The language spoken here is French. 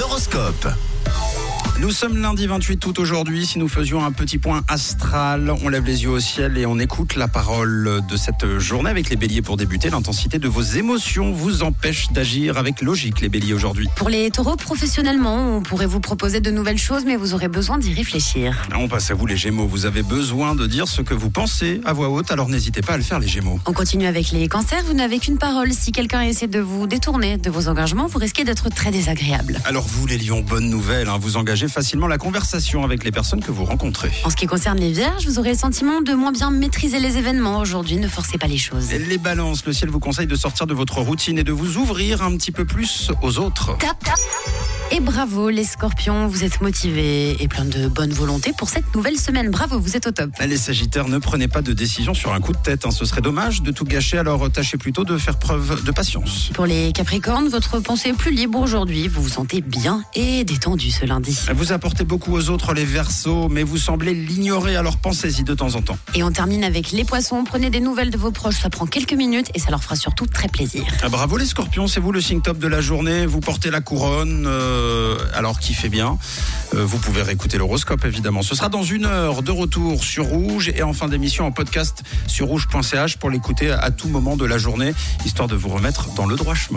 l'horoscope. Nous sommes lundi 28 août aujourd'hui. Si nous faisions un petit point astral, on lève les yeux au ciel et on écoute la parole de cette journée avec les béliers pour débuter. L'intensité de vos émotions vous empêche d'agir avec logique, les béliers aujourd'hui. Pour les taureaux, professionnellement, on pourrait vous proposer de nouvelles choses, mais vous aurez besoin d'y réfléchir. On passe à vous les gémeaux. Vous avez besoin de dire ce que vous pensez à voix haute, alors n'hésitez pas à le faire les gémeaux. On continue avec les cancers, vous n'avez qu'une parole. Si quelqu'un essaie de vous détourner de vos engagements, vous risquez d'être très désagréable. Alors vous les lions, bonne nouvelle, hein, vous engagez facilement la conversation avec les personnes que vous rencontrez. En ce qui concerne les vierges, vous aurez le sentiment de moins bien maîtriser les événements. Aujourd'hui, ne forcez pas les choses. Les balances, le ciel vous conseille de sortir de votre routine et de vous ouvrir un petit peu plus aux autres. Et bravo les scorpions, vous êtes motivés et plein de bonne volonté pour cette nouvelle semaine. Bravo, vous êtes au top. Les sagittaires, ne prenez pas de décision sur un coup de tête, hein. ce serait dommage de tout gâcher, alors tâchez plutôt de faire preuve de patience. Pour les capricornes, votre pensée est plus libre aujourd'hui. Vous vous sentez bien et détendu ce lundi. Vous apportez beaucoup aux autres les versos, mais vous semblez l'ignorer, alors pensez-y de temps en temps. Et on termine avec les poissons. Prenez des nouvelles de vos proches, ça prend quelques minutes et ça leur fera surtout très plaisir. Ah, bravo les scorpions, c'est vous le signe top de la journée, vous portez la couronne, euh, alors qui fait bien. Euh, vous pouvez réécouter l'horoscope évidemment. Ce sera dans une heure de retour sur Rouge et en fin d'émission en podcast sur rouge.ch pour l'écouter à tout moment de la journée, histoire de vous remettre dans le droit chemin.